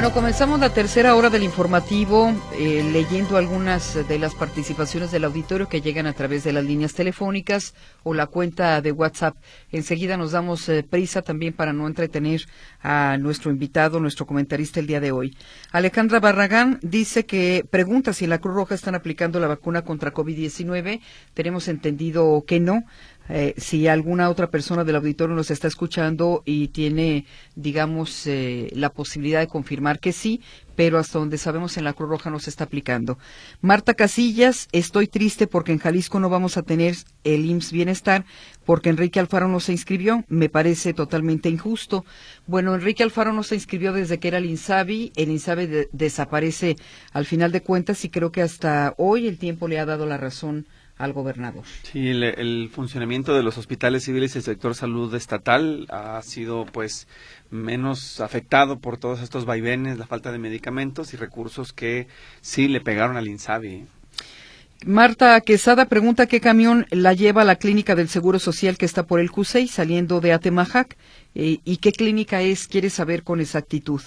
Bueno, comenzamos la tercera hora del informativo eh, leyendo algunas de las participaciones del auditorio que llegan a través de las líneas telefónicas o la cuenta de WhatsApp. Enseguida nos damos eh, prisa también para no entretener a nuestro invitado, nuestro comentarista el día de hoy. Alejandra Barragán dice que pregunta si en la Cruz Roja están aplicando la vacuna contra COVID-19. Tenemos entendido que no. Eh, si alguna otra persona del auditorio nos está escuchando y tiene, digamos, eh, la posibilidad de confirmar que sí, pero hasta donde sabemos en la Cruz Roja no se está aplicando. Marta Casillas, estoy triste porque en Jalisco no vamos a tener el IMSS Bienestar porque Enrique Alfaro no se inscribió. Me parece totalmente injusto. Bueno, Enrique Alfaro no se inscribió desde que era el INSABI. El INSABI desaparece al final de cuentas y creo que hasta hoy el tiempo le ha dado la razón al gobernador. Sí, el, funcionamiento de los hospitales civiles y el sector salud estatal ha sido pues menos afectado por todos estos vaivenes, la falta de medicamentos y recursos que sí le pegaron al INSABI. Marta Quesada pregunta qué camión la lleva a la clínica del Seguro Social que está por el CUSEI saliendo de Atemajac eh, y qué clínica es, quiere saber con exactitud.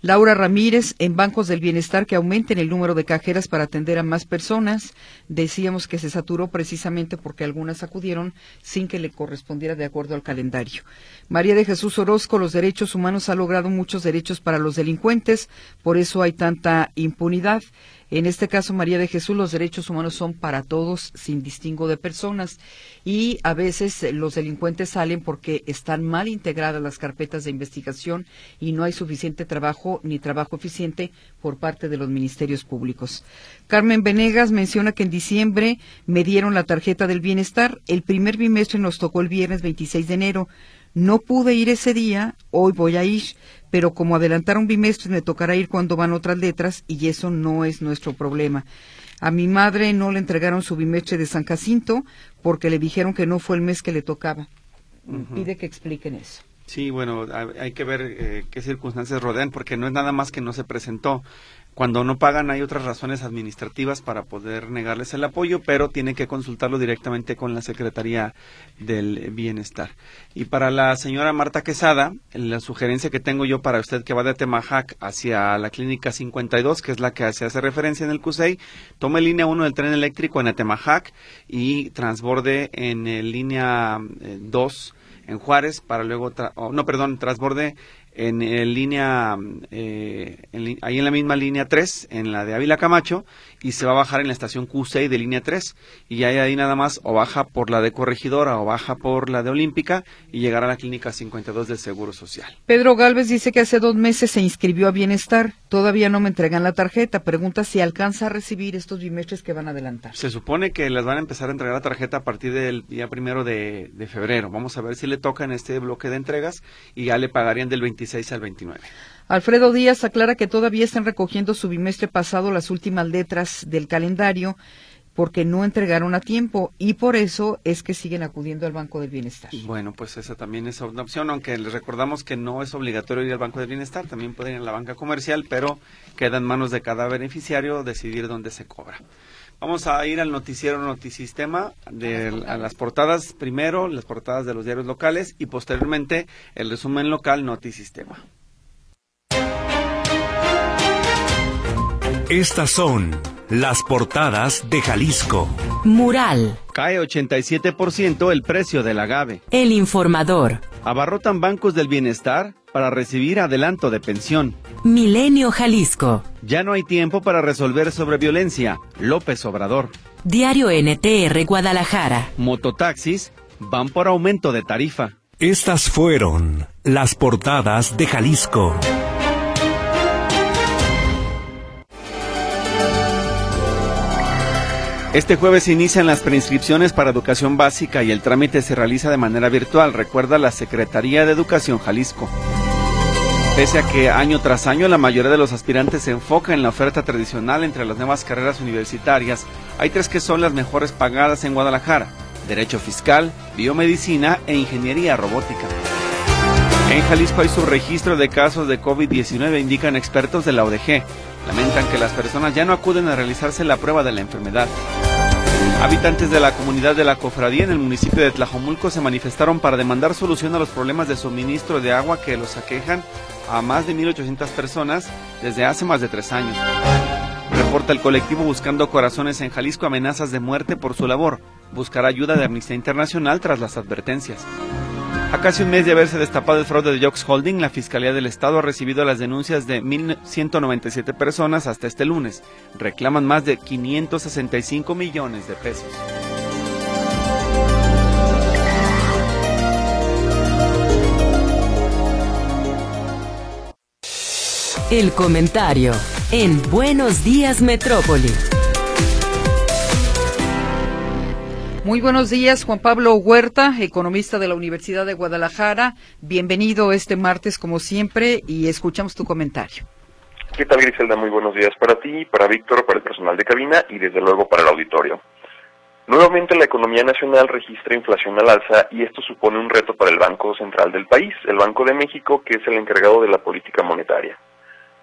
Laura Ramírez, en Bancos del Bienestar que aumenten el número de cajeras para atender a más personas. Decíamos que se saturó precisamente porque algunas acudieron sin que le correspondiera de acuerdo al calendario. María de Jesús Orozco, los derechos humanos ha logrado muchos derechos para los delincuentes, por eso hay tanta impunidad. En este caso, María de Jesús, los derechos humanos son para todos, sin distingo de personas. Y a veces eh, los delincuentes salen porque están mal integradas las carpetas de investigación y no hay suficiente trabajo ni trabajo eficiente por parte de los ministerios públicos. Carmen Venegas menciona que en diciembre me dieron la tarjeta del bienestar. El primer bimestre nos tocó el viernes 26 de enero. No pude ir ese día, hoy voy a ir, pero como adelantaron bimestres me tocará ir cuando van otras letras y eso no es nuestro problema. A mi madre no le entregaron su bimestre de San Jacinto porque le dijeron que no fue el mes que le tocaba. Pide que expliquen eso. Sí, bueno, hay que ver eh, qué circunstancias rodean porque no es nada más que no se presentó. Cuando no pagan hay otras razones administrativas para poder negarles el apoyo, pero tienen que consultarlo directamente con la Secretaría del Bienestar. Y para la señora Marta Quesada, la sugerencia que tengo yo para usted que va de Temajac hacia la Clínica 52, que es la que se hace referencia en el CUSEI, tome línea 1 del tren eléctrico en Atemajac y transborde en línea 2 eh, en Juárez para luego, no, perdón, transborde en, línea, eh, ahí en la misma línea 3, en la de Ávila Camacho, y se va a bajar en la estación Q6 de línea 3. Y ahí, ahí nada más o baja por la de Corregidora o baja por la de Olímpica y llegará a la clínica 52 del Seguro Social. Pedro Galvez dice que hace dos meses se inscribió a Bienestar. Todavía no me entregan la tarjeta. Pregunta si alcanza a recibir estos bimestres que van a adelantar. Se supone que les van a empezar a entregar la tarjeta a partir del día primero de, de febrero. Vamos a ver si le toca en este bloque de entregas y ya le pagarían del 26 al 29. Alfredo Díaz aclara que todavía están recogiendo su bimestre pasado las últimas letras del calendario porque no entregaron a tiempo y por eso es que siguen acudiendo al Banco del Bienestar. Bueno, pues esa también es una opción, aunque les recordamos que no es obligatorio ir al Banco del Bienestar, también pueden ir a la banca comercial, pero queda en manos de cada beneficiario decidir dónde se cobra. Vamos a ir al noticiero Notisistema, de, a las portadas primero, las portadas de los diarios locales y posteriormente el resumen local Notisistema. Estas son las portadas de Jalisco. Mural. Cae 87% el precio del agave. El informador. Abarrotan bancos del bienestar para recibir adelanto de pensión. Milenio Jalisco. Ya no hay tiempo para resolver sobre violencia. López Obrador. Diario NTR Guadalajara. Mototaxis van por aumento de tarifa. Estas fueron las portadas de Jalisco. Este jueves inician las preinscripciones para educación básica y el trámite se realiza de manera virtual, recuerda la Secretaría de Educación Jalisco. Pese a que año tras año la mayoría de los aspirantes se enfoca en la oferta tradicional entre las nuevas carreras universitarias, hay tres que son las mejores pagadas en Guadalajara, Derecho Fiscal, Biomedicina e Ingeniería Robótica. En Jalisco hay subregistro de casos de COVID-19, indican expertos de la ODG. Lamentan que las personas ya no acuden a realizarse la prueba de la enfermedad. Habitantes de la comunidad de la Cofradía en el municipio de Tlajomulco se manifestaron para demandar solución a los problemas de suministro de agua que los aquejan a más de 1.800 personas desde hace más de tres años. Reporta el colectivo Buscando Corazones en Jalisco amenazas de muerte por su labor. Buscará ayuda de Amnistía Internacional tras las advertencias. A casi un mes de haberse destapado el fraude de Jox Holding, la Fiscalía del Estado ha recibido las denuncias de 1.197 personas hasta este lunes. Reclaman más de 565 millones de pesos. El comentario en Buenos Días Metrópoli. Muy buenos días, Juan Pablo Huerta, economista de la Universidad de Guadalajara. Bienvenido este martes, como siempre, y escuchamos tu comentario. ¿Qué tal, Griselda? Muy buenos días para ti, para Víctor, para el personal de cabina y desde luego para el auditorio. Nuevamente la economía nacional registra inflación al alza y esto supone un reto para el Banco Central del país, el Banco de México, que es el encargado de la política monetaria.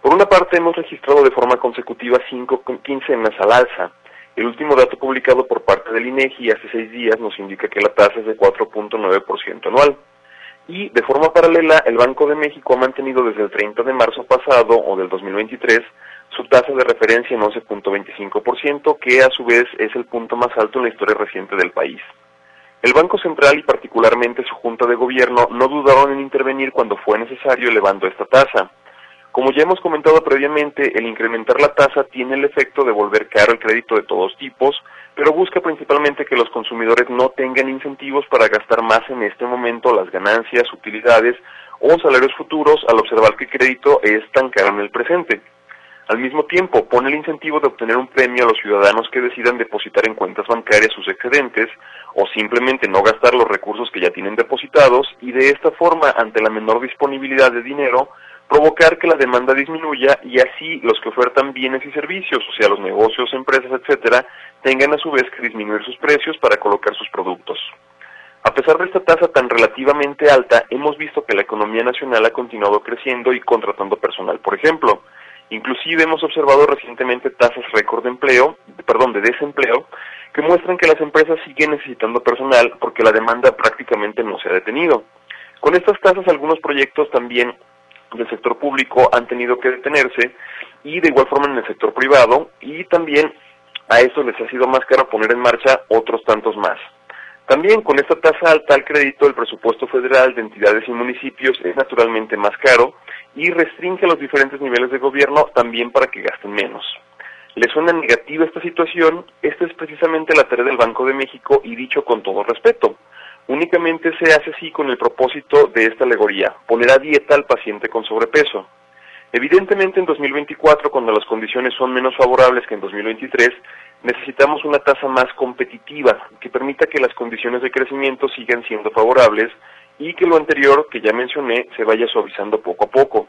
Por una parte, hemos registrado de forma consecutiva cinco quincenas al alza. El último dato publicado por parte del INEGI hace seis días nos indica que la tasa es de 4.9% anual. Y de forma paralela, el Banco de México ha mantenido desde el 30 de marzo pasado o del 2023 su tasa de referencia en 11.25%, que a su vez es el punto más alto en la historia reciente del país. El Banco Central y particularmente su Junta de Gobierno no dudaron en intervenir cuando fue necesario elevando esta tasa. Como ya hemos comentado previamente, el incrementar la tasa tiene el efecto de volver caro el crédito de todos tipos, pero busca principalmente que los consumidores no tengan incentivos para gastar más en este momento las ganancias, utilidades o salarios futuros al observar que el crédito es tan caro en el presente. Al mismo tiempo, pone el incentivo de obtener un premio a los ciudadanos que decidan depositar en cuentas bancarias sus excedentes o simplemente no gastar los recursos que ya tienen depositados y de esta forma, ante la menor disponibilidad de dinero, provocar que la demanda disminuya y así los que ofertan bienes y servicios, o sea, los negocios, empresas, etcétera, tengan a su vez que disminuir sus precios para colocar sus productos. A pesar de esta tasa tan relativamente alta, hemos visto que la economía nacional ha continuado creciendo y contratando personal, por ejemplo. Inclusive hemos observado recientemente tasas récord de empleo, perdón, de desempleo, que muestran que las empresas siguen necesitando personal porque la demanda prácticamente no se ha detenido. Con estas tasas algunos proyectos también del sector público han tenido que detenerse y de igual forma en el sector privado y también a eso les ha sido más caro poner en marcha otros tantos más. También con esta tasa alta al crédito, el presupuesto federal de entidades y municipios es naturalmente más caro y restringe a los diferentes niveles de gobierno también para que gasten menos. ¿Le suena negativa esta situación? Esta es precisamente la tarea del Banco de México y dicho con todo respeto únicamente se hace así con el propósito de esta alegoría, poner a dieta al paciente con sobrepeso. Evidentemente en 2024, cuando las condiciones son menos favorables que en 2023, necesitamos una tasa más competitiva que permita que las condiciones de crecimiento sigan siendo favorables y que lo anterior, que ya mencioné, se vaya suavizando poco a poco.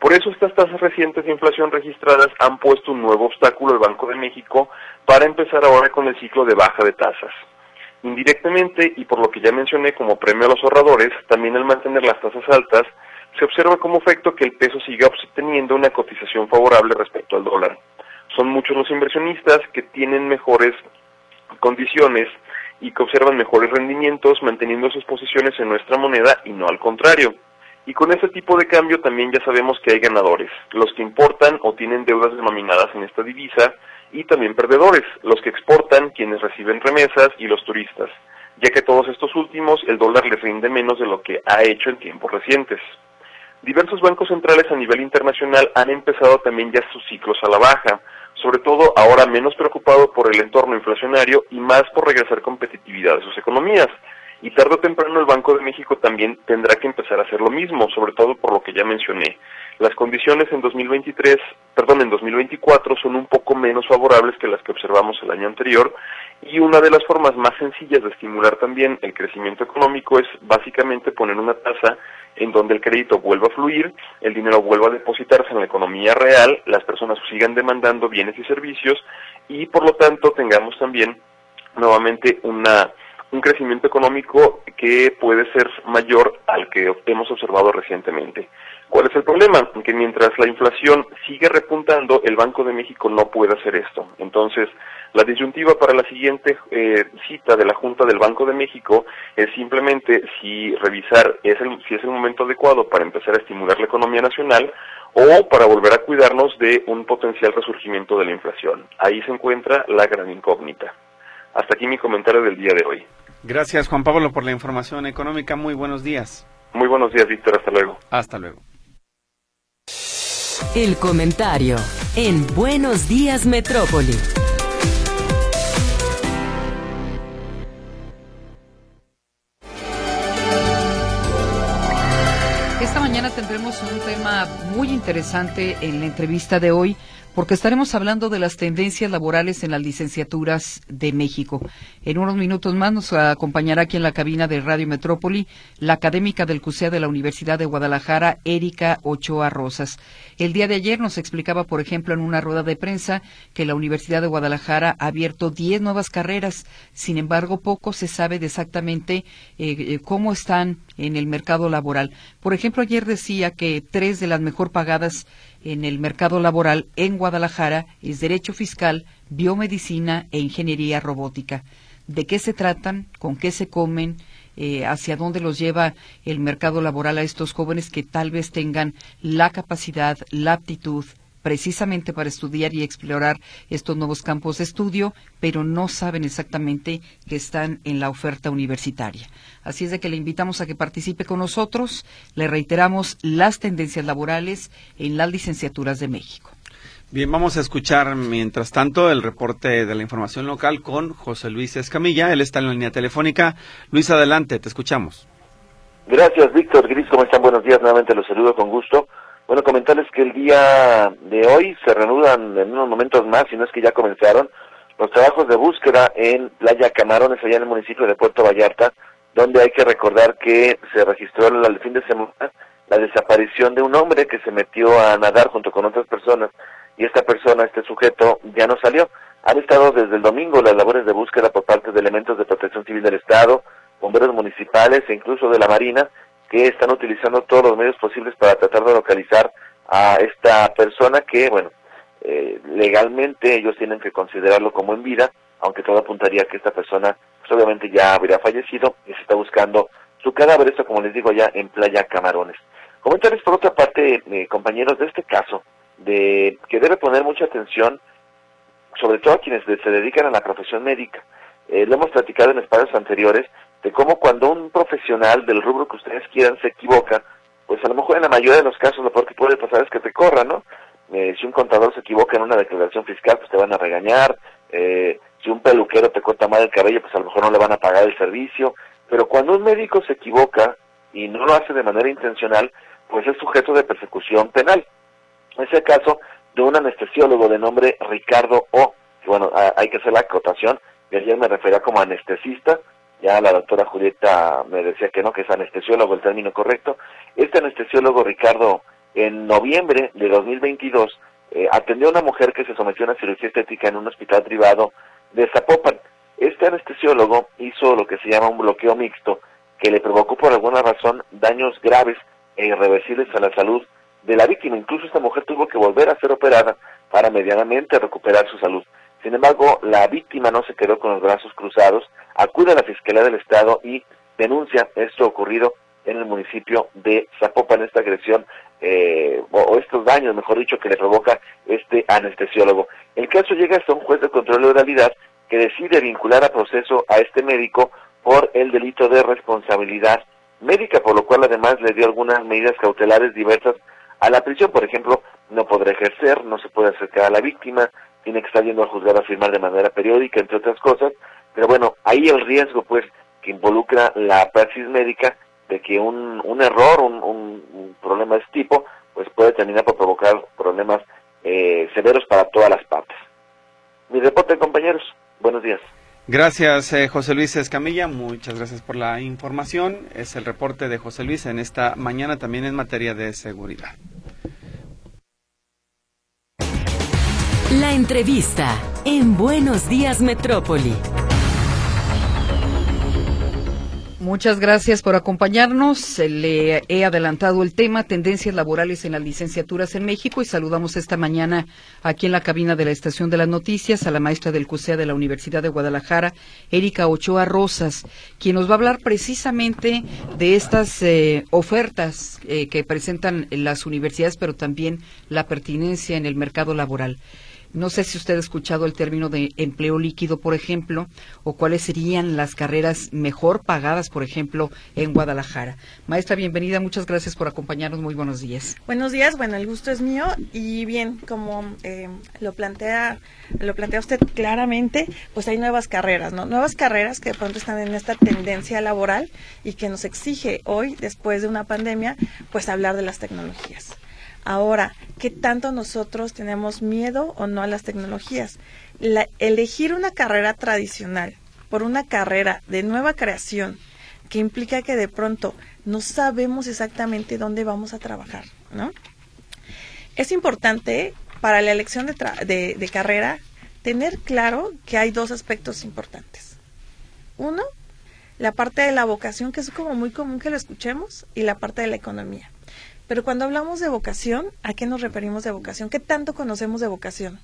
Por eso estas tasas recientes de inflación registradas han puesto un nuevo obstáculo al Banco de México para empezar ahora con el ciclo de baja de tasas. Indirectamente, y por lo que ya mencioné como premio a los ahorradores, también al mantener las tasas altas, se observa como efecto que el peso siga obteniendo una cotización favorable respecto al dólar. Son muchos los inversionistas que tienen mejores condiciones y que observan mejores rendimientos manteniendo sus posiciones en nuestra moneda y no al contrario. Y con este tipo de cambio también ya sabemos que hay ganadores, los que importan o tienen deudas denominadas en esta divisa, y también perdedores, los que exportan, quienes reciben remesas y los turistas, ya que todos estos últimos el dólar les rinde menos de lo que ha hecho en tiempos recientes. Diversos bancos centrales a nivel internacional han empezado también ya sus ciclos a la baja, sobre todo ahora menos preocupados por el entorno inflacionario y más por regresar competitividad de sus economías. Y tarde o temprano el Banco de México también tendrá que empezar a hacer lo mismo, sobre todo por lo que ya mencioné, las condiciones en 2023, perdón, en 2024 son un poco menos favorables que las que observamos el año anterior y una de las formas más sencillas de estimular también el crecimiento económico es básicamente poner una tasa en donde el crédito vuelva a fluir, el dinero vuelva a depositarse en la economía real, las personas sigan demandando bienes y servicios y por lo tanto tengamos también nuevamente una un crecimiento económico que puede ser mayor al que hemos observado recientemente. ¿Cuál es el problema? Que mientras la inflación sigue repuntando, el Banco de México no puede hacer esto. Entonces, la disyuntiva para la siguiente eh, cita de la Junta del Banco de México es simplemente si revisar es el, si es el momento adecuado para empezar a estimular la economía nacional o para volver a cuidarnos de un potencial resurgimiento de la inflación. Ahí se encuentra la gran incógnita. Hasta aquí mi comentario del día de hoy. Gracias, Juan Pablo, por la información económica. Muy buenos días. Muy buenos días, Víctor. Hasta luego. Hasta luego. El comentario en Buenos Días Metrópoli. Mañana tendremos un tema muy interesante en la entrevista de hoy porque estaremos hablando de las tendencias laborales en las licenciaturas de México. En unos minutos más nos acompañará aquí en la cabina de Radio Metrópoli la académica del CUSEA de la Universidad de Guadalajara, Erika Ochoa Rosas. El día de ayer nos explicaba, por ejemplo, en una rueda de prensa que la Universidad de Guadalajara ha abierto 10 nuevas carreras. Sin embargo, poco se sabe de exactamente eh, eh, cómo están en el mercado laboral. Por ejemplo, ayer decía que tres de las mejor pagadas en el mercado laboral en Guadalajara es Derecho Fiscal, Biomedicina e Ingeniería Robótica. ¿De qué se tratan? ¿Con qué se comen? Eh, hacia dónde los lleva el mercado laboral a estos jóvenes que tal vez tengan la capacidad, la aptitud, precisamente para estudiar y explorar estos nuevos campos de estudio, pero no saben exactamente que están en la oferta universitaria. Así es de que le invitamos a que participe con nosotros. Le reiteramos las tendencias laborales en las licenciaturas de México. Bien, vamos a escuchar mientras tanto el reporte de la información local con José Luis Escamilla. Él está en la línea telefónica. Luis, adelante, te escuchamos. Gracias, Víctor Gris. ¿Cómo están? Buenos días. Nuevamente los saludo con gusto. Bueno, comentarles que el día de hoy se reanudan en unos momentos más, si no es que ya comenzaron, los trabajos de búsqueda en Playa Camarones, allá en el municipio de Puerto Vallarta, donde hay que recordar que se registró el fin de semana la desaparición de un hombre que se metió a nadar junto con otras personas y esta persona, este sujeto, ya no salió. Han estado desde el domingo las labores de búsqueda por parte de elementos de protección civil del Estado, bomberos municipales e incluso de la Marina, que están utilizando todos los medios posibles para tratar de localizar a esta persona que, bueno, eh, legalmente ellos tienen que considerarlo como en vida, aunque todo apuntaría que esta persona pues, obviamente ya habría fallecido y se está buscando su cadáver, esto como les digo ya en Playa Camarones. Comentarles por otra parte, eh, compañeros, de este caso, de que debe poner mucha atención, sobre todo a quienes se dedican a la profesión médica. Eh, lo hemos platicado en espacios anteriores, de cómo cuando un profesional del rubro que ustedes quieran se equivoca, pues a lo mejor en la mayoría de los casos lo peor que puede pasar es que te corra, ¿no? Eh, si un contador se equivoca en una declaración fiscal, pues te van a regañar. Eh, si un peluquero te corta mal el cabello, pues a lo mejor no le van a pagar el servicio. Pero cuando un médico se equivoca y no lo hace de manera intencional, pues es sujeto de persecución penal. Es el caso de un anestesiólogo de nombre Ricardo O. bueno, hay que hacer la acotación, y ayer me refería como anestesista, ya la doctora Julieta me decía que no, que es anestesiólogo el término correcto. Este anestesiólogo Ricardo, en noviembre de 2022, eh, atendió a una mujer que se sometió a una cirugía estética en un hospital privado de Zapopan. Este anestesiólogo hizo lo que se llama un bloqueo mixto, que le provocó por alguna razón daños graves e irreversibles a la salud de la víctima. Incluso esta mujer tuvo que volver a ser operada para medianamente recuperar su salud. Sin embargo, la víctima no se quedó con los brazos cruzados, acude a la Fiscalía del Estado y denuncia esto ocurrido en el municipio de Zapopan, esta agresión eh, o, estos daños, mejor dicho, que le provoca este anestesiólogo. El caso llega hasta un juez de control de oralidad que decide vincular a proceso a este médico por el delito de responsabilidad médica, por lo cual además le dio algunas medidas cautelares diversas a la prisión, por ejemplo, no podrá ejercer, no se puede acercar a la víctima, tiene que estar yendo al juzgado a firmar de manera periódica, entre otras cosas, pero bueno, ahí el riesgo pues que involucra la praxis médica de que un, un error, un, un, problema de este tipo, pues puede terminar por provocar problemas eh, severos para todas las partes. Mi reporte, compañeros. Buenos días. Gracias, eh, José Luis Escamilla. Muchas gracias por la información. Es el reporte de José Luis en esta mañana también en materia de seguridad. La entrevista en Buenos Días Metrópoli. Muchas gracias por acompañarnos. Le he adelantado el tema, tendencias laborales en las licenciaturas en México, y saludamos esta mañana aquí en la cabina de la Estación de las Noticias a la maestra del CUSEA de la Universidad de Guadalajara, Erika Ochoa Rosas, quien nos va a hablar precisamente de estas eh, ofertas eh, que presentan las universidades, pero también la pertinencia en el mercado laboral. No sé si usted ha escuchado el término de empleo líquido, por ejemplo, o cuáles serían las carreras mejor pagadas, por ejemplo, en Guadalajara. Maestra, bienvenida, muchas gracias por acompañarnos. Muy buenos días. Buenos días, bueno, el gusto es mío y bien, como eh, lo plantea lo plantea usted claramente, pues hay nuevas carreras, ¿no? Nuevas carreras que de pronto están en esta tendencia laboral y que nos exige hoy, después de una pandemia, pues hablar de las tecnologías. Ahora, ¿qué tanto nosotros tenemos miedo o no a las tecnologías? elegir una carrera tradicional por una carrera de nueva creación que implica que de pronto no sabemos exactamente dónde vamos a trabajar, ¿no? Es importante para la elección de, de carrera tener claro que hay dos aspectos importantes. Uno, la parte de la vocación, que es como muy común que lo escuchemos, y la parte de la economía. Pero cuando hablamos de vocación, ¿a qué nos referimos de vocación? ¿Qué tanto conocemos de vocación?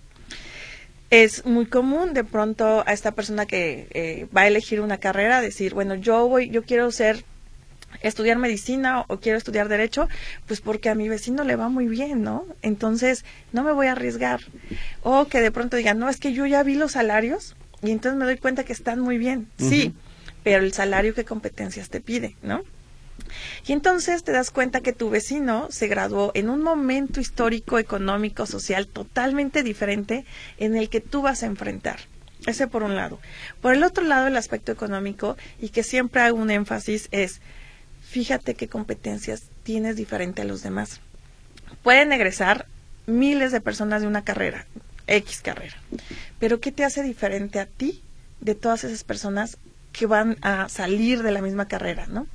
Es muy común de pronto a esta persona que eh, va a elegir una carrera decir, bueno, yo voy, yo quiero ser estudiar medicina o, quiero estudiar derecho, pues porque a mi vecino le va muy bien, ¿no? Entonces no me voy a arriesgar. O que de pronto digan, no, es que yo ya vi los salarios y entonces me doy cuenta que están muy bien. Sí, pero el salario qué competencias te pide, ¿no? Y entonces te das cuenta que tu vecino se graduó en un momento histórico, económico, social totalmente diferente en el que tú vas a enfrentar. Ese por un lado. Por el otro lado, el aspecto económico, y que siempre hago un énfasis, es fíjate qué competencias tienes diferente a los demás. Pueden egresar miles de personas de una carrera, X carrera, pero ¿qué te hace diferente a ti de todas esas personas que van a salir de la misma carrera, ¿no?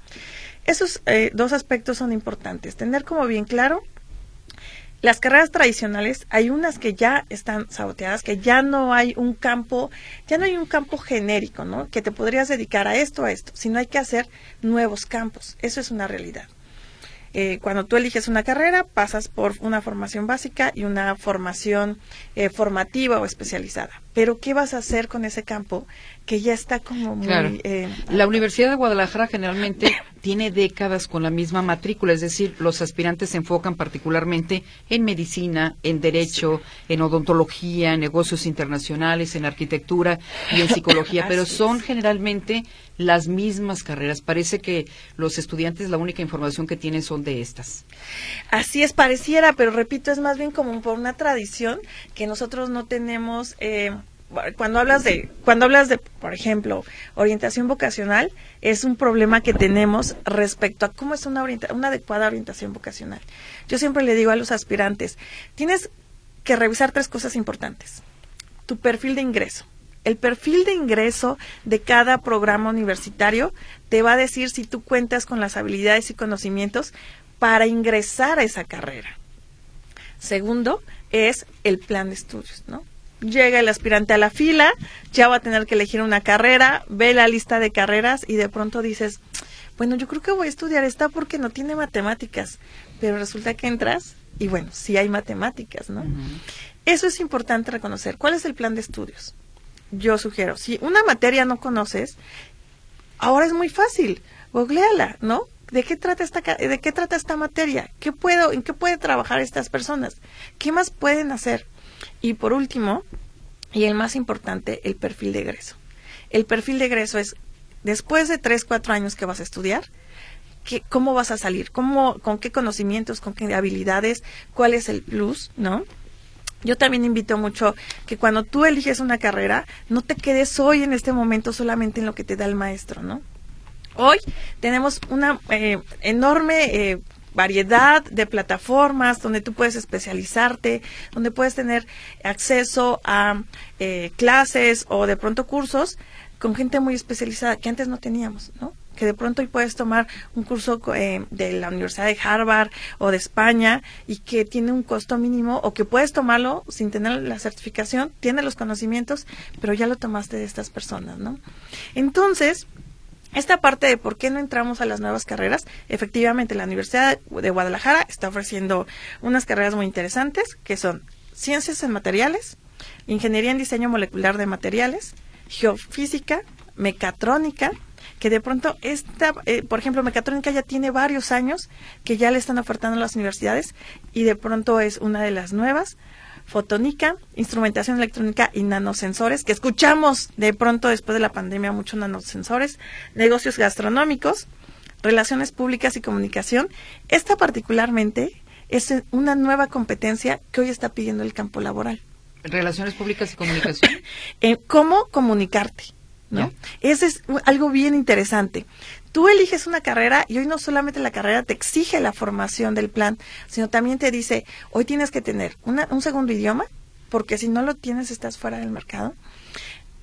Esos eh, dos aspectos son importantes. Tener como bien claro las carreras tradicionales, hay unas que ya están saboteadas, que ya no hay un campo, ya no hay un campo genérico, ¿no? Que te podrías dedicar a esto, a esto, sino hay que hacer nuevos campos. Eso es una realidad. Eh, cuando tú eliges una carrera, pasas por una formación básica y una formación eh, formativa o especializada. Pero, ¿qué vas a hacer con ese campo que ya está como muy... Eh, la Universidad de Guadalajara generalmente tiene décadas con la misma matrícula, es decir, los aspirantes se enfocan particularmente en medicina, en derecho, en odontología, en negocios internacionales, en arquitectura y en psicología, pero son generalmente las mismas carreras. Parece que los estudiantes la única información que tienen son de estas. Así es, pareciera, pero repito, es más bien como por una tradición que nosotros no tenemos... Eh, cuando hablas de cuando hablas de por ejemplo orientación vocacional es un problema que tenemos respecto a cómo es una una adecuada orientación vocacional. Yo siempre le digo a los aspirantes tienes que revisar tres cosas importantes. Tu perfil de ingreso. El perfil de ingreso de cada programa universitario te va a decir si tú cuentas con las habilidades y conocimientos para ingresar a esa carrera. Segundo es el plan de estudios no llega el aspirante a la fila, ya va a tener que elegir una carrera, ve la lista de carreras y de pronto dices, bueno, yo creo que voy a estudiar esta porque no tiene matemáticas, pero resulta que entras y bueno, sí hay matemáticas, ¿no? Eso es importante reconocer. ¿Cuál es el plan de estudios? Yo sugiero, si una materia no conoces, ahora es muy fácil, googleala, ¿no? ¿De qué trata esta de qué trata esta materia? ¿Qué puedo en qué pueden trabajar estas personas? ¿Qué más pueden hacer? Y por último, y el más importante, el perfil de egreso. El perfil de egreso es, después de tres, cuatro años que vas a estudiar, ¿cómo vas a salir? ¿Cómo, ¿Con qué conocimientos, con qué habilidades? ¿Cuál es el plus? ¿No? Yo también invito mucho que cuando tú eliges una carrera, no te quedes hoy en este momento solamente en lo que te da el maestro, ¿no? Hoy tenemos una eh, enorme eh, variedad de plataformas donde tú puedes especializarte, donde puedes tener acceso a eh, clases o de pronto cursos con gente muy especializada que antes no teníamos, ¿no? Que de pronto hoy puedes tomar un curso eh, de la Universidad de Harvard o de España y que tiene un costo mínimo o que puedes tomarlo sin tener la certificación, tiene los conocimientos, pero ya lo tomaste de estas personas, ¿no? Entonces, esta parte de por qué no entramos a las nuevas carreras, efectivamente la Universidad de Guadalajara está ofreciendo unas carreras muy interesantes que son ciencias en materiales, ingeniería en diseño molecular de materiales, geofísica, mecatrónica, que de pronto esta, eh, por ejemplo, mecatrónica ya tiene varios años que ya le están ofertando las universidades y de pronto es una de las nuevas fotónica, instrumentación electrónica y nanosensores, que escuchamos de pronto después de la pandemia muchos nanosensores, negocios gastronómicos, relaciones públicas y comunicación. Esta particularmente es una nueva competencia que hoy está pidiendo el campo laboral. Relaciones públicas y comunicación. en cómo comunicarte. ¿no? Ese es algo bien interesante. Tú eliges una carrera y hoy no solamente la carrera te exige la formación del plan, sino también te dice, hoy tienes que tener un segundo idioma, porque si no lo tienes estás fuera del mercado.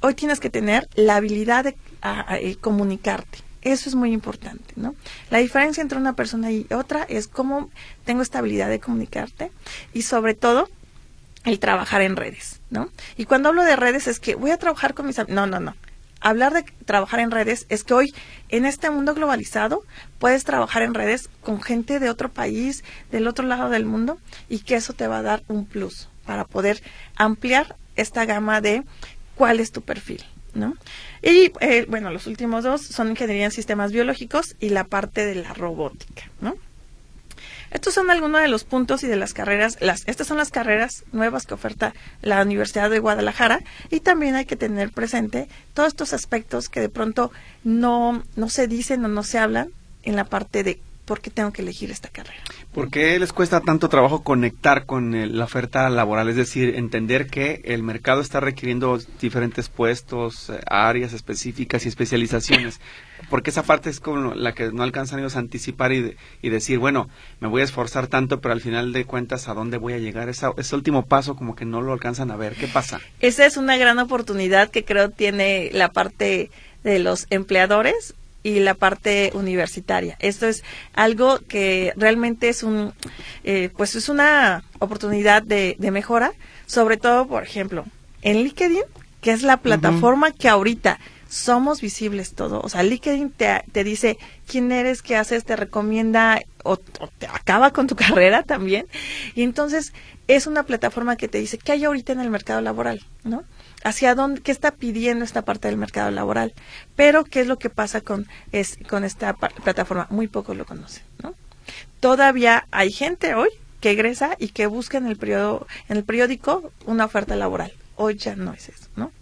Hoy tienes que tener la habilidad de comunicarte. Eso es muy importante, ¿no? La diferencia entre una persona y otra es cómo tengo esta habilidad de comunicarte y sobre todo el trabajar en redes, ¿no? Y cuando hablo de redes es que voy a trabajar con mis... No, no, no hablar de trabajar en redes es que hoy en este mundo globalizado puedes trabajar en redes con gente de otro país, del otro lado del mundo y que eso te va a dar un plus para poder ampliar esta gama de cuál es tu perfil. ¿No? Y eh, bueno, los últimos dos son ingeniería en sistemas biológicos y la parte de la robótica, ¿no? Estos son algunos de los puntos y de las carreras, las, estas son las carreras nuevas que oferta la Universidad de Guadalajara y también hay que tener presente todos estos aspectos que de pronto no, no se dicen o no se hablan en la parte de por qué tengo que elegir esta carrera. ¿Por qué les cuesta tanto trabajo conectar con la oferta laboral? Es decir, entender que el mercado está requiriendo diferentes puestos, eh, áreas específicas y especializaciones. Porque esa parte es como la que no alcanzan ellos a anticipar y, decir, bueno, me voy a esforzar tanto, pero al final de cuentas, ¿a dónde voy a llegar? ese último paso como que no lo alcanzan a ver. ¿Qué pasa? Esa es una gran oportunidad que creo tiene la parte de los empleadores y la parte universitaria. Esto es algo que realmente es un, eh, pues es una oportunidad de, mejora, sobre todo, por ejemplo, en LinkedIn, que es la plataforma que ahorita somos visibles todo. O sea, LinkedIn te, te, dice quién eres, qué haces, te recomienda o, te acaba con tu carrera también. Y entonces es una plataforma que te dice qué hay ahorita en el mercado laboral, ¿no? Hacia dónde, qué está pidiendo esta parte del mercado laboral. Pero, ¿qué es lo que pasa con, es, con esta plataforma? Muy pocos lo conocen, ¿no? Todavía hay gente hoy que egresa y que busca en el, periodo, en el periódico una oferta laboral. Hoy ya no es eso, ¿no?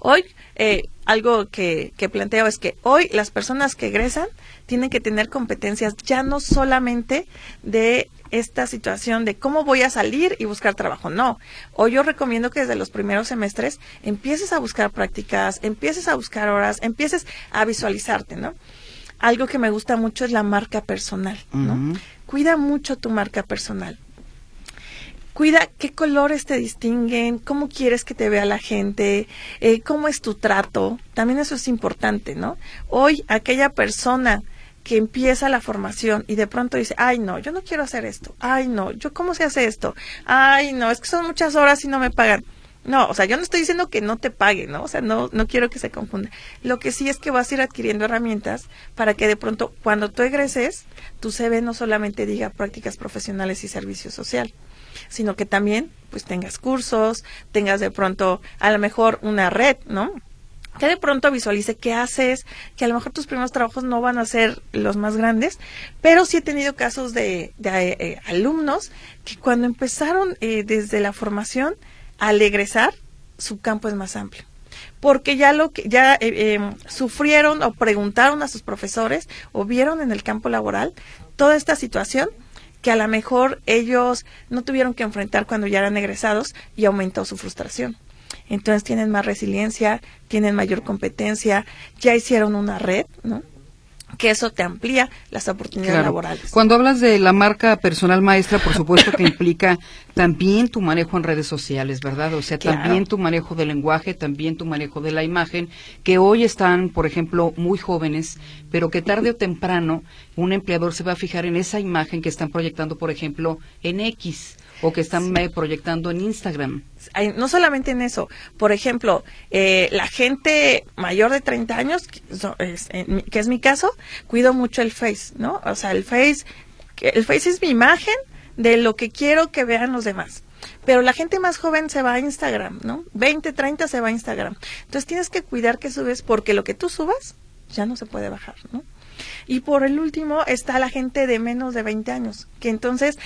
Hoy, eh, algo que, que planteo es que hoy las personas que egresan tienen que tener competencias ya no solamente de esta situación de cómo voy a salir y buscar trabajo. No, hoy yo recomiendo que desde los primeros semestres empieces a buscar prácticas, empieces a buscar horas, empieces a visualizarte, ¿no? Algo que me gusta mucho es la marca personal, ¿no? Cuida mucho tu marca personal. Cuida qué colores te distinguen, cómo quieres que te vea la gente, eh, cómo es tu trato. También eso es importante, ¿no? Hoy aquella persona que empieza la formación y de pronto dice, ay no, yo no quiero hacer esto, ay no, yo cómo se hace esto, ay no, es que son muchas horas y no me pagan. No, o sea, yo no estoy diciendo que no te paguen, ¿no? O sea, no, no quiero que se confunda. Lo que sí es que vas a ir adquiriendo herramientas para que de pronto, cuando tú egreses, tu CV no solamente diga prácticas profesionales y servicio social, sino que también, pues, tengas cursos, tengas de pronto, a lo mejor, una red, ¿no? que de pronto visualice qué haces, que a lo mejor tus primeros trabajos no van a ser los más grandes, pero sí he tenido casos de, de eh, alumnos que cuando empezaron eh, desde la formación, al egresar, su campo es más amplio porque ya lo que ya eh, em, sufrieron o preguntaron a sus profesores o vieron en el campo laboral toda esta situación que a lo mejor ellos no tuvieron que enfrentar cuando ya eran egresados y aumentó su frustración entonces tienen más resiliencia, tienen mayor competencia, ya hicieron una red, ¿no? Que eso te amplía las oportunidades laborales. Cuando hablas de la marca personal maestra, por supuesto que implica también tu manejo en redes sociales, ¿verdad? O sea, también tu manejo del lenguaje, también tu manejo de la imagen, que hoy están, por ejemplo, muy jóvenes, pero que tarde o temprano un empleador se va a fijar en esa imagen que están proyectando, por ejemplo, en X o que están proyectando en Instagram. no solamente en eso, por ejemplo, eh, la gente mayor de 30 años, que es, que es mi caso, cuido mucho el Face, ¿no? O sea, el Face, el Face es mi imagen de lo que quiero que vean los demás. Pero la gente más joven se va a Instagram, ¿no? 20, 30 se va a Instagram. Entonces tienes que cuidar que subes porque lo que tú subas ya no se puede bajar, ¿no? Y por el último está la gente de menos de 20 años, que entonces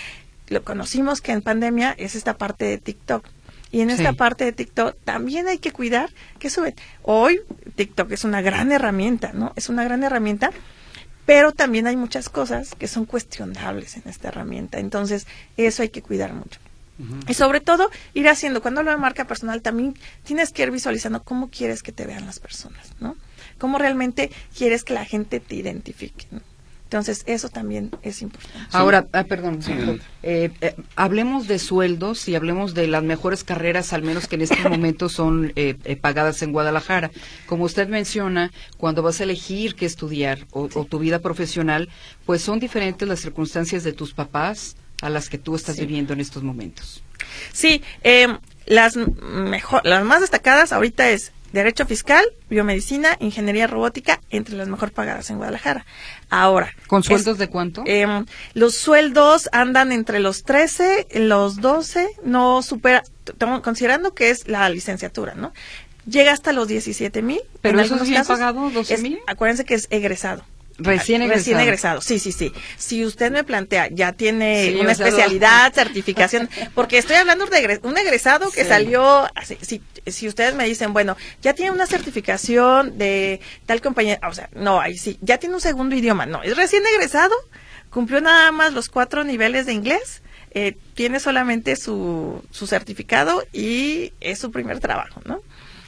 lo conocimos que en pandemia es esta parte de TikTok. Y en esta parte de TikTok también hay que cuidar que suben. Hoy TikTok es una gran herramienta, ¿no? Es una gran herramienta, pero también hay muchas cosas que son cuestionables en esta herramienta. Entonces, eso hay que cuidar mucho. Y sobre todo, ir haciendo, cuando hablo de marca personal, también tienes que ir visualizando cómo quieres que te vean las personas, ¿no? Cómo realmente quieres que la gente te identifique, ¿no? Entonces, eso también es importante. Ahora, ah, perdón, eh, eh, hablemos de sueldos y hablemos de las mejores carreras, al menos que en este momento son eh, pagadas en Guadalajara. Como usted menciona, cuando vas a elegir qué estudiar o, o, tu vida profesional, pues son diferentes las circunstancias de tus papás, a las que tú estás viviendo en estos momentos. Sí, em, las, mejor, las más destacadas ahorita es Derecho Fiscal, Biomedicina, Ingeniería Robótica, entre las mejor pagadas en Guadalajara. Ahora. ¿Con sueldos de cuánto? Em, los sueldos andan entre los 13, los 12, no supera, considerando que es la licenciatura, ¿no? Llega hasta los 17 mil. ¿Pero eso es bien pagado, 12 mil? Acuérdense que es egresado. Recién egresado. Recién egresado, sí, sí, sí. Si usted me plantea, ya tiene una especialidad, certificación, porque estoy hablando de un egresado que salió, si, si ustedes me dicen, bueno, ya tiene una certificación de tal compañía, o sea, no, ahí sí, ya tiene un segundo idioma, no, es recién egresado, cumplió nada más los cuatro niveles de inglés, eh, tiene solamente su, su certificado y es su primer trabajo, ¿no?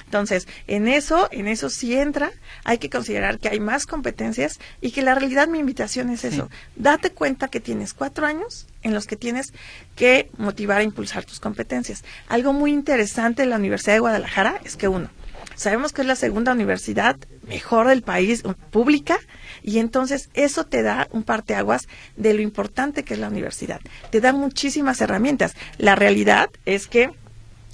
Entonces, en eso, en eso sí entra, hay que considerar que hay más competencias y que la realidad mi invitación es eso. Date cuenta que tienes cuatro años en los que tienes que motivar a impulsar tus competencias. Algo muy interesante de la Universidad de Guadalajara es que uno, sabemos que es la segunda universidad mejor del país, pública, y entonces eso te da un parteaguas de lo importante que es la universidad. Te da muchísimas herramientas. La realidad es que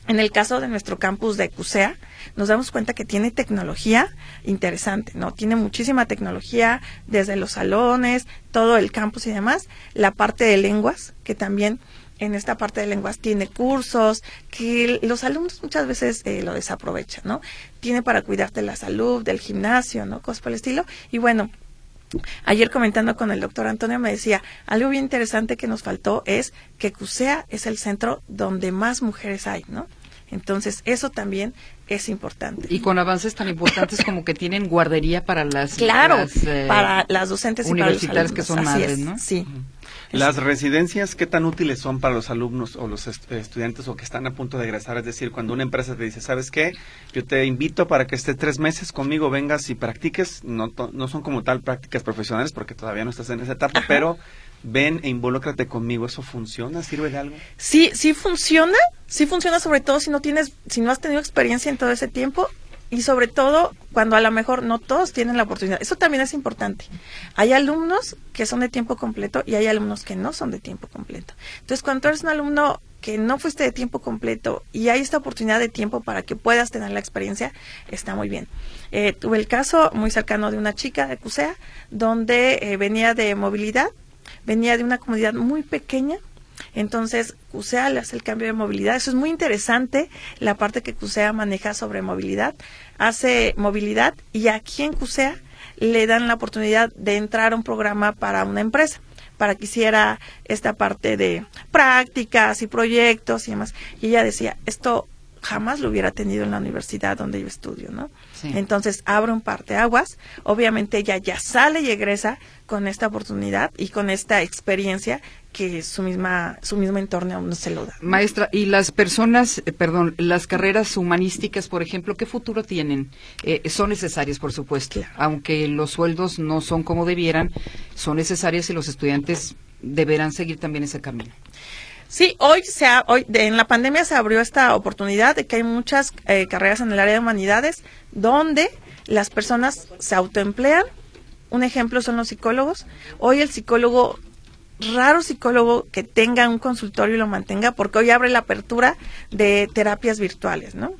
en el caso de nuestro campus de CUSEA, nos damos cuenta que tiene tecnología interesante, ¿no? Tiene muchísima tecnología desde los salones, todo el campus y demás. La parte de lenguas, que también en esta parte de lenguas tiene cursos que los alumnos muchas veces eh, lo desaprovechan, ¿no? Tiene para cuidarte la salud, del gimnasio, ¿no? Cosas por el estilo. Y bueno, Ayer comentando con el doctor Antonio me decía, algo bien interesante que nos faltó es que CUSEA es el centro donde más mujeres hay, ¿no? Entonces, eso también es importante. Y con avances tan importantes como que tienen guardería para las claro eh, para las docentes universitarias que son madres, ¿no? Sí. Las residencias, ¿qué tan útiles son para los alumnos o los estudiantes o que están a punto de egresar? Es decir, cuando una empresa te dice, ¿sabes qué? Yo te invito para que estés tres meses conmigo, vengas y practiques. No, no son como tal prácticas profesionales porque todavía no estás en esa etapa, pero ven e involúcrate conmigo. ¿Eso funciona? ¿Sirve de algo? Sí, sí funciona. Sí funciona sobre todo si no tienes, si no has tenido experiencia en todo ese tiempo y sobre todo cuando a lo mejor no todos tienen la oportunidad. Eso también es importante. Hay alumnos que son de tiempo completo y hay alumnos que no son de tiempo completo. Entonces, cuando eres un alumno que no fuiste de tiempo completo y hay esta oportunidad de tiempo para que puedas tener la experiencia, está muy bien. Eh, tuve el caso muy cercano de una chica de CUSEA donde eh, venía de movilidad venía de una comunidad muy pequeña, entonces, CUSEA le hace el cambio de movilidad. Eso es muy interesante, la parte que CUSEA maneja sobre movilidad. Hace movilidad y aquí en CUSEA le dan la oportunidad de entrar a un programa para una empresa, para que hiciera esta parte de prácticas y proyectos y demás. Y ella decía, esto jamás lo hubiera tenido en la universidad donde yo estudio, ¿no? Entonces abre un aguas. obviamente ella ya sale y egresa con esta oportunidad y con esta experiencia que su misma su mismo entorno aún no se lo da. Maestra, y las personas, eh, perdón, las carreras humanísticas, por ejemplo, ¿qué futuro tienen? Eh, son necesarias, por supuesto, aunque los sueldos no son como debieran, son necesarias y los estudiantes deberán seguir también ese camino. Sí, hoy, se hoy en la pandemia se abrió esta oportunidad de que hay muchas eh, carreras en el área de humanidades donde las personas se autoemplean. Un ejemplo son los psicólogos. Hoy el psicólogo raro psicólogo que tenga un consultorio y lo mantenga, porque hoy abre la apertura de terapias virtuales, ¿no?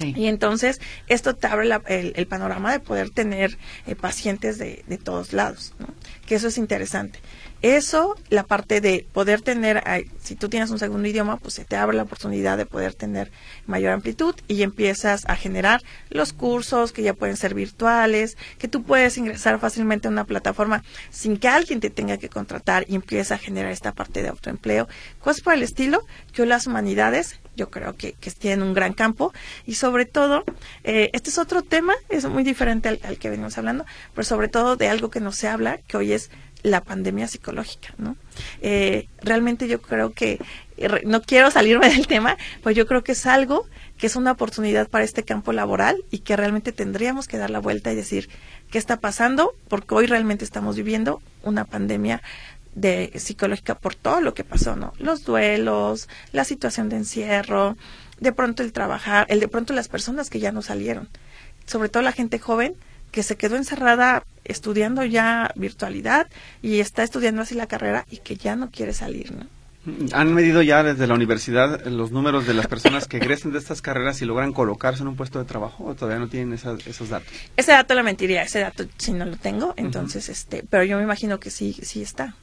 Y entonces esto te abre el, panorama de poder tener eh, pacientes de, de, todos lados, ¿no? que eso es interesante. Eso, la parte de poder tener, si tú tienes un segundo idioma, pues se te abre la oportunidad de poder tener mayor amplitud y empiezas a generar los cursos que ya pueden ser virtuales, que tú puedes ingresar fácilmente a una plataforma sin que alguien te tenga que contratar y empieza a generar esta parte de autoempleo. Cosas por el estilo que las humanidades yo creo que, que tienen un gran campo y sobre todo, eh, este es otro tema, es muy diferente al, que venimos hablando, pero sobre todo de algo que no se habla, que hoy es la pandemia psicológica, ¿no? Eh, realmente yo creo que, eh, no quiero salirme del tema, pues yo creo que es algo que es una oportunidad para este campo laboral y que realmente tendríamos que dar la vuelta y decir qué está pasando, porque hoy realmente estamos viviendo una pandemia de psicológica por todo lo que pasó, ¿no? Los duelos, la situación de encierro, de pronto el trabajar, el de pronto las personas que ya no salieron, sobre todo la gente joven que se quedó encerrada estudiando ya virtualidad y está estudiando así la carrera y que ya no quiere salir, ¿no? ¿Han medido ya desde la universidad los números de las personas que egresen de estas carreras y logran colocarse en un puesto de trabajo o todavía no tienen esos datos? Ese dato la mentiría, ese dato si no lo tengo, entonces, este, pero yo me imagino que sí, sí está.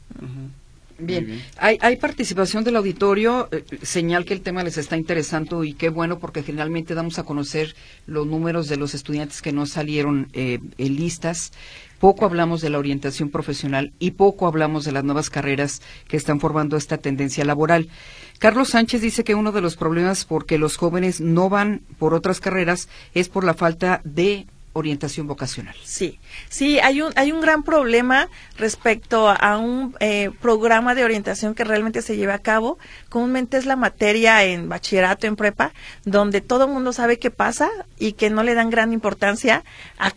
Bien, Hay, hay, participación del auditorio, eh, señal que el tema les está interesando y qué bueno porque generalmente damos a conocer los números de los estudiantes que no salieron eh, en listas. Poco hablamos de la orientación profesional y poco hablamos de las nuevas carreras que están formando esta tendencia laboral. Carlos Sánchez dice que uno de los problemas porque los jóvenes no van por otras carreras es por la falta de orientación vocacional. Sí, sí, hay un, hay un gran problema respecto a un eh, programa de orientación que realmente se lleva a cabo. Comúnmente es la materia en bachillerato, en prepa, donde todo el mundo sabe qué pasa y que no le dan gran importancia a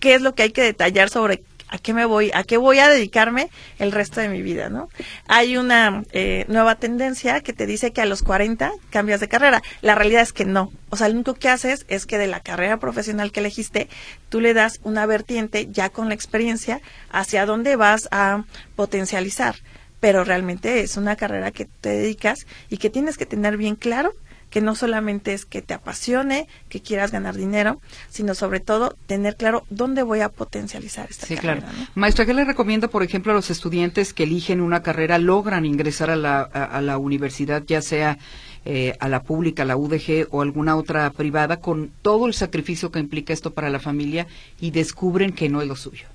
qué es lo que hay que detallar sobre a qué me voy, a qué voy a dedicarme el resto de mi vida, ¿no? Hay una eh, nueva tendencia que te dice que a los 40 cambias de carrera. La realidad es que no. O sea, lo único que haces es que de la carrera profesional que elegiste, tú le das una vertiente ya con la experiencia hacia dónde vas a potencializar. Pero realmente es una carrera que te dedicas y que tienes que tener bien claro que no solamente es que te apasione, que quieras ganar dinero, sino sobre todo tener claro dónde voy a potencializar esta sí, carrera. Claro. Maestra, ¿qué le recomienda, por ejemplo, a los estudiantes que eligen una carrera, logran ingresar a la, a, la universidad, ya sea eh, a la pública, a la UDG o alguna otra privada, con todo el sacrificio que implica esto para la familia y descubren que no es lo suyo?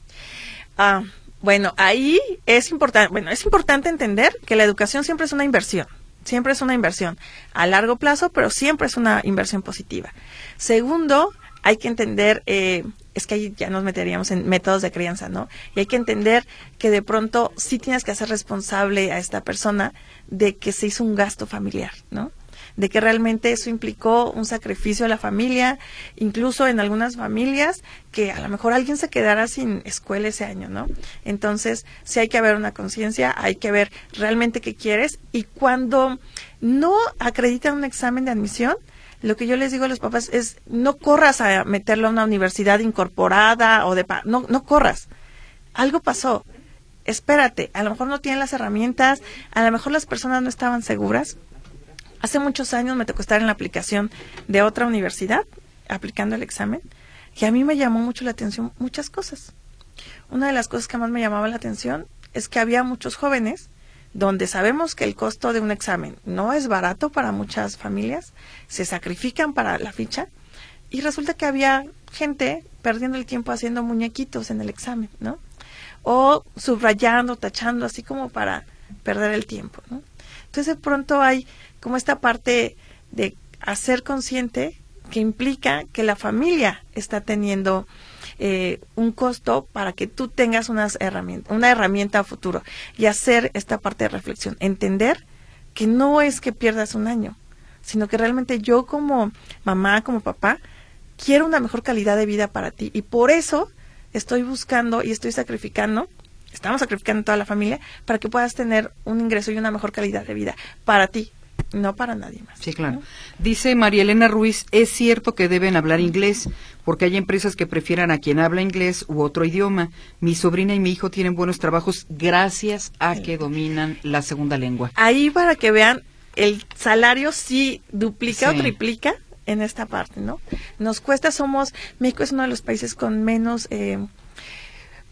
Ah, bueno, ahí es importante, bueno, es importante entender que la educación siempre es una inversión. Siempre es una inversión a largo plazo, pero siempre es una inversión positiva. Segundo, hay que entender, eh, es que ahí ya nos meteríamos en métodos de crianza, ¿no? Y hay que entender que de pronto sí tienes que hacer responsable a esta persona de que se hizo un gasto familiar, ¿no? De que realmente eso implicó un sacrificio a la familia, incluso en algunas familias que a lo mejor alguien se quedara sin escuela ese año, ¿no? Entonces, sí hay que haber una conciencia, hay que ver realmente qué quieres y cuando no acreditan un examen de admisión, lo que yo les digo a los papás es no corras a meterlo a una universidad incorporada o de no no corras. Algo pasó. Espérate, a lo mejor no tienen las herramientas, a lo mejor las personas no estaban seguras Hace muchos años me tocó estar en la aplicación de otra universidad, aplicando el examen, y a mí me llamó mucho la atención muchas cosas. Una de las cosas que más me llamaba la atención es que había muchos jóvenes donde sabemos que el costo de un examen no es barato para muchas familias, se sacrifican para la ficha, y resulta que había gente perdiendo el tiempo haciendo muñequitos en el examen, ¿no? O subrayando, tachando, así como para perder el tiempo, ¿no? Entonces de pronto hay como esta parte de hacer consciente que implica que la familia está teniendo eh, un costo para que tú tengas unas herramientas, una herramienta a futuro. Y hacer esta parte de reflexión, entender que no es que pierdas un año, sino que realmente yo como mamá, como papá, quiero una mejor calidad de vida para ti. Y por eso estoy buscando y estoy sacrificando, estamos sacrificando toda la familia para que puedas tener un ingreso y una mejor calidad de vida para ti, no para nadie más. Sí, claro. Dice María Elena Ruiz, es cierto que deben hablar inglés, porque hay empresas que prefieran a quien habla inglés u otro idioma. Mi sobrina y mi hijo tienen buenos trabajos gracias a que dominan la segunda lengua. Ahí para que vean, el salario sí duplica Sí. o triplica en esta parte, ¿no? Nos cuesta, somos, México es uno de los países con menos, eh,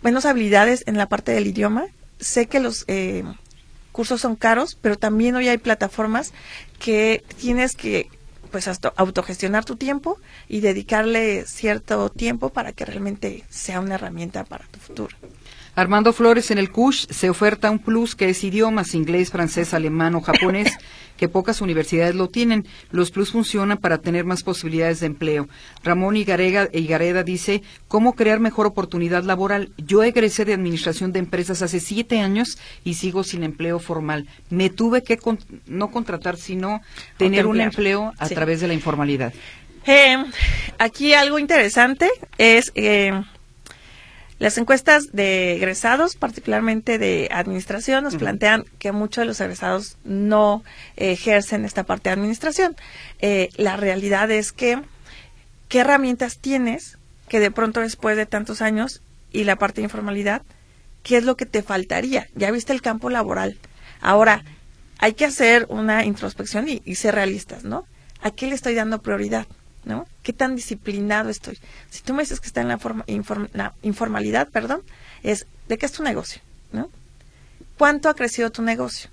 menos habilidades en la parte del idioma. Sé que los eh, cursos son caros, pero también hoy hay plataformas que tienes que pues hasta autogestionar tu tiempo y dedicarle cierto tiempo para que realmente sea una herramienta para tu futuro. Armando Flores en el CUSH se oferta un plus que es idiomas, inglés, francés, alemán o japonés, que pocas universidades lo tienen. Los plus funcionan para tener más posibilidades de empleo. Ramón Igarega, Igareda dice, ¿cómo crear mejor oportunidad laboral? Yo egresé de Administración de Empresas hace siete años y sigo sin empleo formal. Me tuve que con- no contratar, sino tener un empleo a Sí. través de la informalidad. Eh, aquí algo interesante es eh, las encuestas de egresados, particularmente de administración, nos plantean que muchos de los egresados no ejercen esta parte de administración. Eh, la realidad es que, ¿qué herramientas tienes que de pronto después de tantos años y la parte de informalidad, qué es lo que te faltaría? Ya viste el campo laboral. Ahora, hay que hacer una introspección y, y ser realistas, ¿no? ¿A qué le estoy dando prioridad? ¿No? ¿Qué tan disciplinado estoy? Si tú me dices que está en la, forma- informalidad, perdón, es ¿de qué es tu negocio? ¿No? ¿Cuánto ha crecido tu negocio?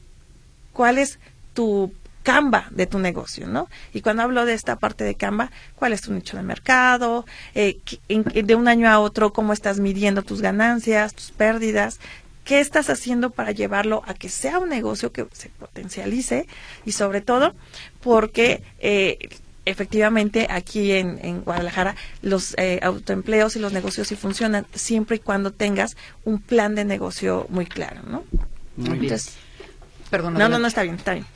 ¿Cuál es tu Canva de tu negocio, ¿no? Y cuando hablo de esta parte de Canva, ¿cuál es tu nicho de mercado? Eh, de un año a otro, ¿cómo estás midiendo tus ganancias, tus pérdidas? ¿Qué estás haciendo para llevarlo a que sea un negocio que se potencialice? Y sobre todo, porque eh, efectivamente aquí en, en Guadalajara los eh, autoempleos y los negocios sí funcionan siempre y cuando tengas un plan de negocio muy claro, ¿no? Muy bien. Entonces, Perdón, no, no, adelante. no, está bien, está bien.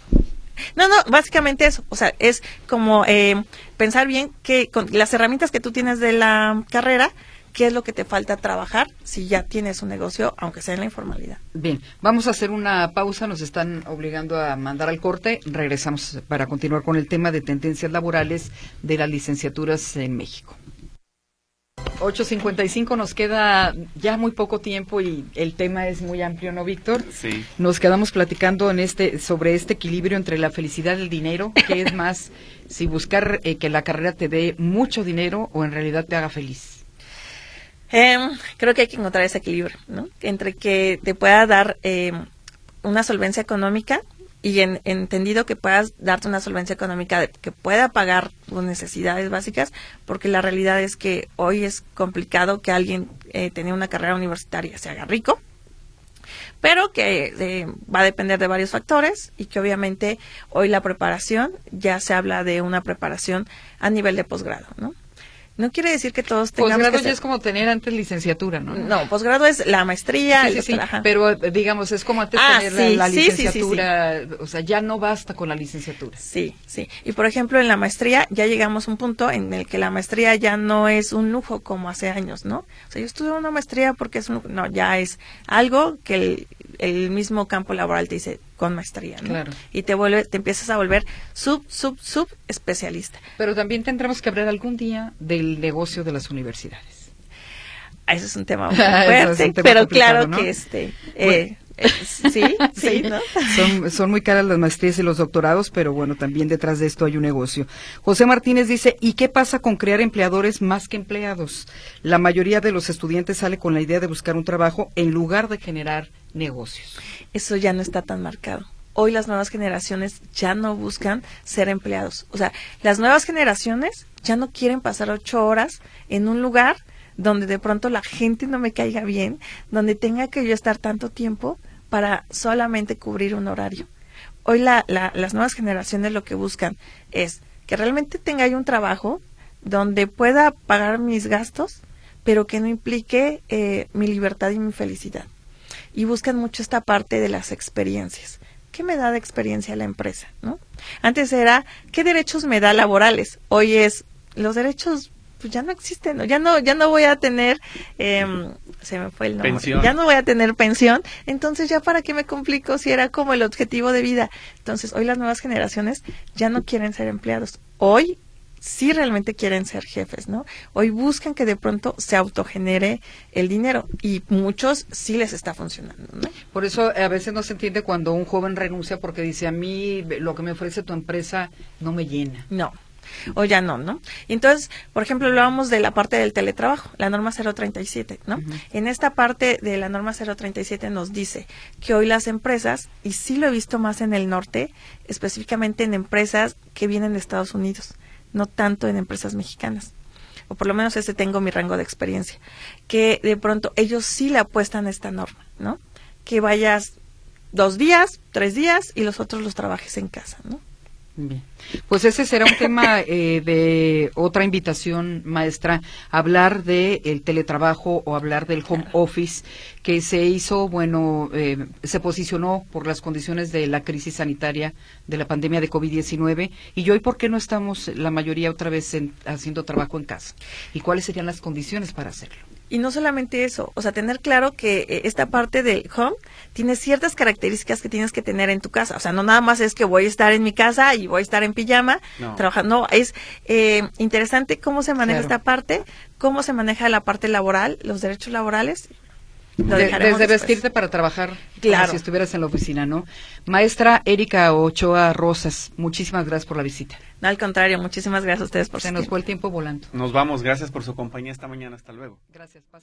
No, no, básicamente eso. O sea, es como eh, pensar bien que con las herramientas que tú tienes de la carrera, qué es lo que te falta trabajar si ya tienes un negocio, aunque sea en la informalidad. Bien, vamos a hacer una pausa, nos están obligando a mandar al corte. Regresamos para continuar con el tema de tendencias laborales de las licenciaturas en México. 8.55 nos queda ya muy poco tiempo y el tema es muy amplio, ¿no, Víctor? Sí. Nos quedamos platicando en este sobre este equilibrio entre la felicidad y el dinero, que es más si buscar eh, que la carrera te dé mucho dinero o en realidad te haga feliz. Em, creo que hay que encontrar ese equilibrio, ¿no? Entre que te pueda dar em, una solvencia económica y en- entendido que puedas darte una solvencia económica que pueda pagar tus necesidades básicas, porque la realidad es que hoy es complicado que alguien eh, tenga una carrera universitaria se haga rico, pero que eh, va a depender de varios factores y que obviamente hoy la preparación ya se habla de una preparación a nivel de posgrado, ¿no? No quiere decir que todos tengamos Posgrado que ya ser- es como tener antes licenciatura, ¿no? no, posgrado es la maestría. Sí, pero eh, digamos, es como antes Ah, tener la, la sí, sí, sí, sí. licenciatura, o sea, ya no basta con la licenciatura. Sí, sí. Y por ejemplo, en la maestría ya llegamos a un punto en el que la maestría ya no es un lujo como hace años, ¿no? O sea, yo estudié una maestría porque es un lujo. No, ya es algo que el, el mismo campo laboral te dice con maestría, ¿no? Claro. Y te vuelve, te empiezas a volver sub, sub, sub especialista. Pero también tendremos que hablar algún día del negocio de las universidades. Ese es un tema muy Eso es fuerte, tema pero claro ¿no? que este, eh, eh, sí, sí, ¿no? son, son muy caras las maestrías y los doctorados, pero bueno, también detrás de esto hay un negocio. José Martínez dice, ¿y qué pasa con crear empleadores más que empleados? La mayoría de los estudiantes sale con la idea de buscar un trabajo en lugar de generar negocios. eso ya no está tan marcado. Hoy las nuevas generaciones ya no buscan ser empleados. O sea, las nuevas generaciones ya no quieren pasar ocho horas en un lugar donde de pronto la gente no me caiga bien, donde tenga que yo estar tanto tiempo para solamente cubrir un horario. Hoy la, la- las nuevas generaciones lo que buscan es que realmente tenga yo un trabajo donde pueda pagar mis gastos, pero que no implique eh, mi libertad y mi felicidad y buscan mucho esta parte de las experiencias. ¿Qué me da de experiencia la empresa? ¿no? Antes era, ¿qué derechos me da laborales? Hoy es, los derechos pues ya no existen, ¿no? ya no ya no voy a tener, em, se me fue el nombre, Pensión. ya no voy a tener pensión, entonces ya para qué me complico si era como el objetivo de vida. Entonces hoy las nuevas generaciones ya no quieren ser empleados. Hoy sí realmente quieren ser jefes, ¿no? Hoy buscan que de pronto se autogenere el dinero y muchos sí les está funcionando, ¿no? Por eso a veces no se entiende cuando un joven renuncia porque dice a mí lo que me ofrece tu empresa no me llena. No, o ya no, ¿no? Entonces, por ejemplo, hablábamos de la parte del teletrabajo, la norma 037, ¿no? En esta parte de la norma 037 nos dice que hoy las empresas, y sí lo he visto más en el norte, específicamente en empresas que vienen de Estados Unidos, no tanto en empresas mexicanas. O por lo menos ese tengo mi rango de experiencia, que de pronto ellos sí le apuestan a esta norma, ¿no? Que vayas dos días, tres días y los otros los trabajes en casa, ¿no? Bien. Pues ese será un tema eh, de otra invitación, maestra, hablar del el teletrabajo o hablar del home office que se hizo, bueno, eh, se posicionó por las condiciones de la crisis sanitaria de la pandemia de COVID-19 y hoy, ¿por qué no estamos la mayoría otra vez haciendo trabajo en casa? ¿Y cuáles serían las condiciones para hacerlo? Y no solamente eso, o sea, tener claro que eh, esta parte del home tiene ciertas características que tienes que tener en tu casa. O sea, no nada más es que voy a estar en mi casa y voy a estar en pijama trabajando. No, es eh, interesante cómo se maneja esta parte, cómo se maneja la parte laboral, los derechos laborales. Desde vestirte para trabajar, claro. si estuvieras en la oficina, ¿no? Maestra Erika Ochoa Rosas, muchísimas gracias por la visita. No, al contrario, muchísimas gracias a ustedes por Se nos fue el tiempo volando. Nos vamos, gracias por su compañía esta mañana, hasta luego. Gracias, pase.